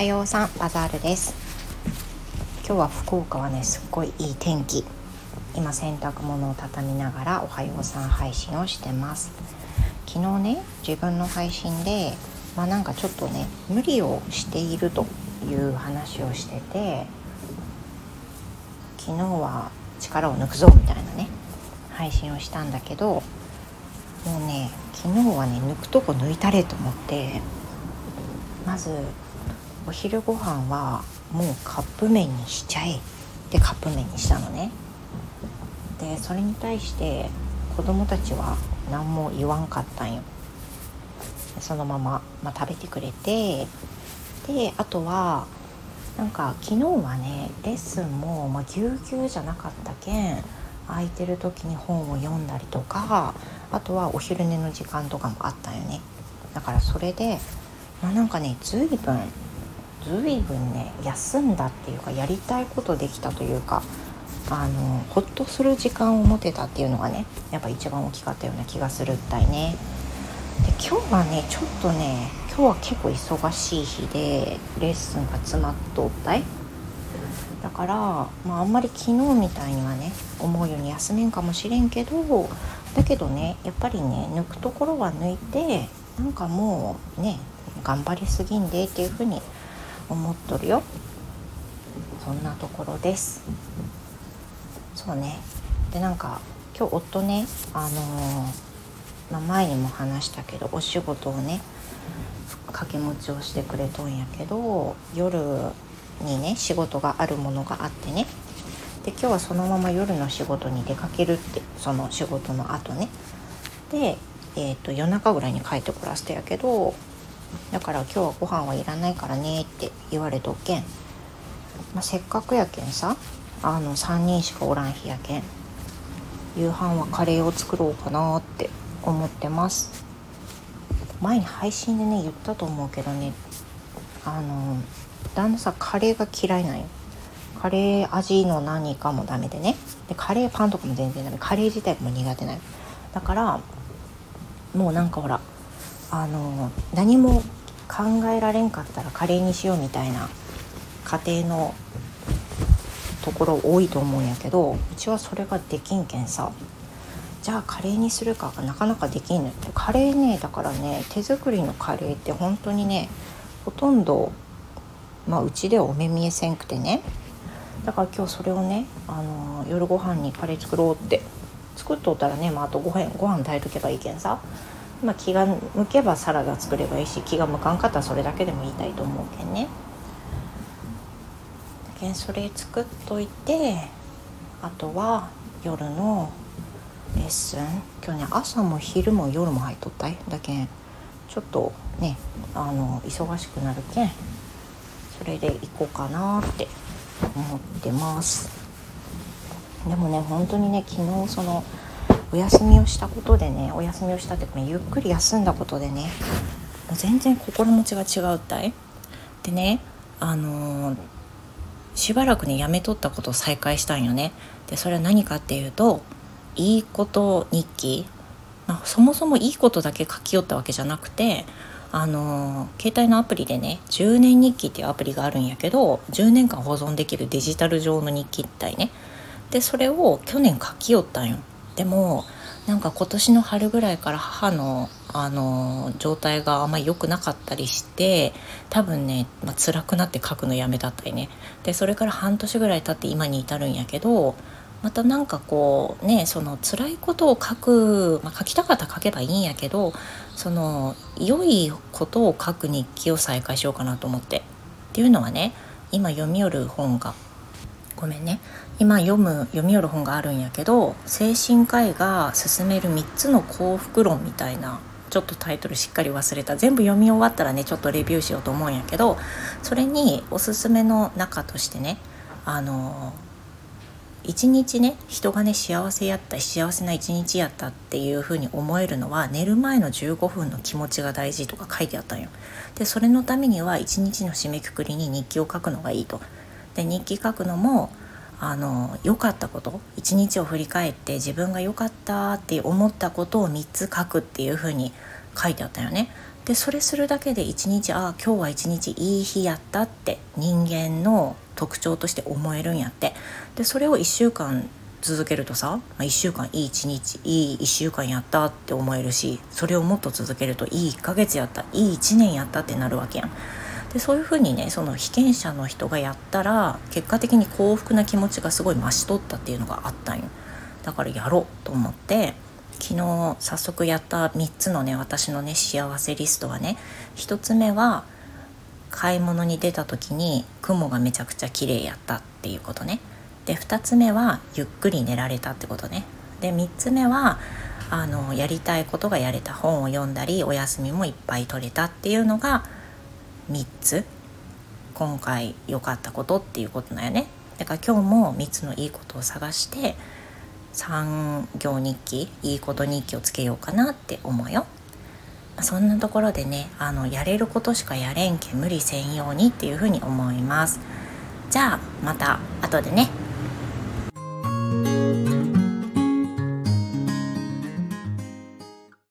はようさんバザールです。今日は福岡はねすっごいいい天気。今洗濯物を畳みながらおはようさん配信をしてます。昨日ね自分の配信でまあなんかちょっとね無理をしているという話をしてて昨日は力を抜くぞみたいなね配信をしたんだけどもうね昨日はね抜くとこ抜いたれと思ってまずお昼ご飯はもうカップ麺にしちゃえってカップ麺にしたのね。でそれに対して子供たちは何も言わんかったんよ。そのまま、まあ、食べてくれて。であとはなんか昨日はねレッスンも、ま、ぎゅうぎゅうじゃなかったけん空いてる時に本を読んだりとかあとはお昼寝の時間とかもあったよね。だからそれで、まあ、なんかね随分随分ね休んだっていうかやりたいことできたというかあのほっとする時間を持てたっていうのがねやっぱ一番大きかったような気がするったいね。で今日はねちょっとね今日は結構忙しい日でレッスンが詰まっとったいだから、まあ、あんまり昨日みたいにはね思うように休めんかもしれんけどだけどねやっぱりね抜くところは抜いてなんかもうね頑張りすぎんでっていうふうに思っとるよ。そんなところです。そうね。でなんか今日夫ねあのー、まあ、前にも話したけどお仕事をね掛け持ちをしてくれとんやけど夜にね仕事があるものがあってね。で今日はそのまま夜の仕事に出かけるってその仕事の後ね。で、えーと、夜中ぐらいに帰ってこらせてやけどだから今日はご飯はいらないからねって言われとけん、まあ、せっかくやけんさあの3人しかおらん日やけん夕飯はカレーを作ろうかなって思ってます。前に配信でね言ったと思うけどねあの旦那さんカレーが嫌いなんよ。カレー味の何かもダメでね。でカレーパンとかも全然ダメ。カレー自体も苦手なのだからもうなんかほらあの何も考えられんかったらカレーにしようみたいな家庭のところ多いと思うんやけどうちはそれができんけんさ。じゃあカレーにするかがなかなかできんのって。カレーねだからね手作りのカレーって本当にねほとんどまあうちではお目見えせんくてね。だから今日それをね、あの夜ご飯にカレー作ろうって。作っとったらね、まあ、あとご飯ご飯炊いとけばいいけんさ、まあ、気が向けばサラダ作ればいいし気が向かんかったらそれだけでも言いたいと思うけんね。けんそれ作っといてあとは夜のレッスン。今日ね朝も昼も夜も入っとったい。だけんちょっとねあの忙しくなるけんそれで行こうかなって思ってます。でもね本当にね昨日そのお休みをしたことでねお休みをしたっていうかゆっくり休んだことでねもう全然心持ちが違うったい。でねあのー、しばらくねやめとったことを再開したんよね。でそれは何かっていうといいこと日記、まあ、そもそもいいことだけ書き寄ったわけじゃなくてあの携帯のアプリでね10年日記っていうアプリがあるんやけど10年間保存できるデジタル上の日記ってね。でそれを去年書きよったんよ。でもなんか今年の春ぐらいから母のあの状態があんまり良くなかったりして多分ね、まあ、辛くなって書くのやめたったりねでそれから半年ぐらい経って今に至るんやけどまたなんかこうねその辛いことを書く、まあ、書きたかったら書けばいいんやけどその良いことを書く日記を再開しようかなと思って。っていうのはね今読み寄る本がごめんね今読む読み寄る本があるんやけど精神科医が勧める3つの幸福論みたいなちょっとタイトルしっかり忘れた全部読み終わったらねちょっとレビューしようと思うんやけどそれにおすすめの中としてねあの一日ね人がね幸せやった幸せな一日やったっていう風に思えるのは寝る前の15分の気持ちが大事とか書いてあったんよ。でそれのためには一日の締めくくりに日記を書くのがいいと。で日記書くのもあの良かったこと一日を振り返って自分が良かったって思ったことを3つ書くっていう風に書いてあったよね。でそれするだけで一日ああ今日は一日いい日やったって人間の特徴として思えるんやってでそれを1週間続けるとさ、まあ、1週間いい1日いい1週間やったって思えるしそれをもっと続けるといい1ヶ月やったいい1年やったってなるわけやん。でそういうふうにねその被験者の人がやったら結果的に幸福な気持ちがすごい増しとったっていうのがあったんよ。だからやろうと思って昨日早速やった3つのね私のね幸せリストはね1つ目は買い物に出た時に雲がめちゃくちゃ綺麗やったっていうことね。で2つ目はゆっくり寝られたってことね。で3つ目はあのやりたいことがやれた本を読んだりお休みもいっぱい取れたっていうのが3つ。今回良かったことっていうことだよね。だから今日も3つのいいことを探して産業日記いいこと日記をつけようかなって思うよ。そんなところでねあのやれることしかやれんけ無理せんようにっていうふうに思います。じゃあまた後でね。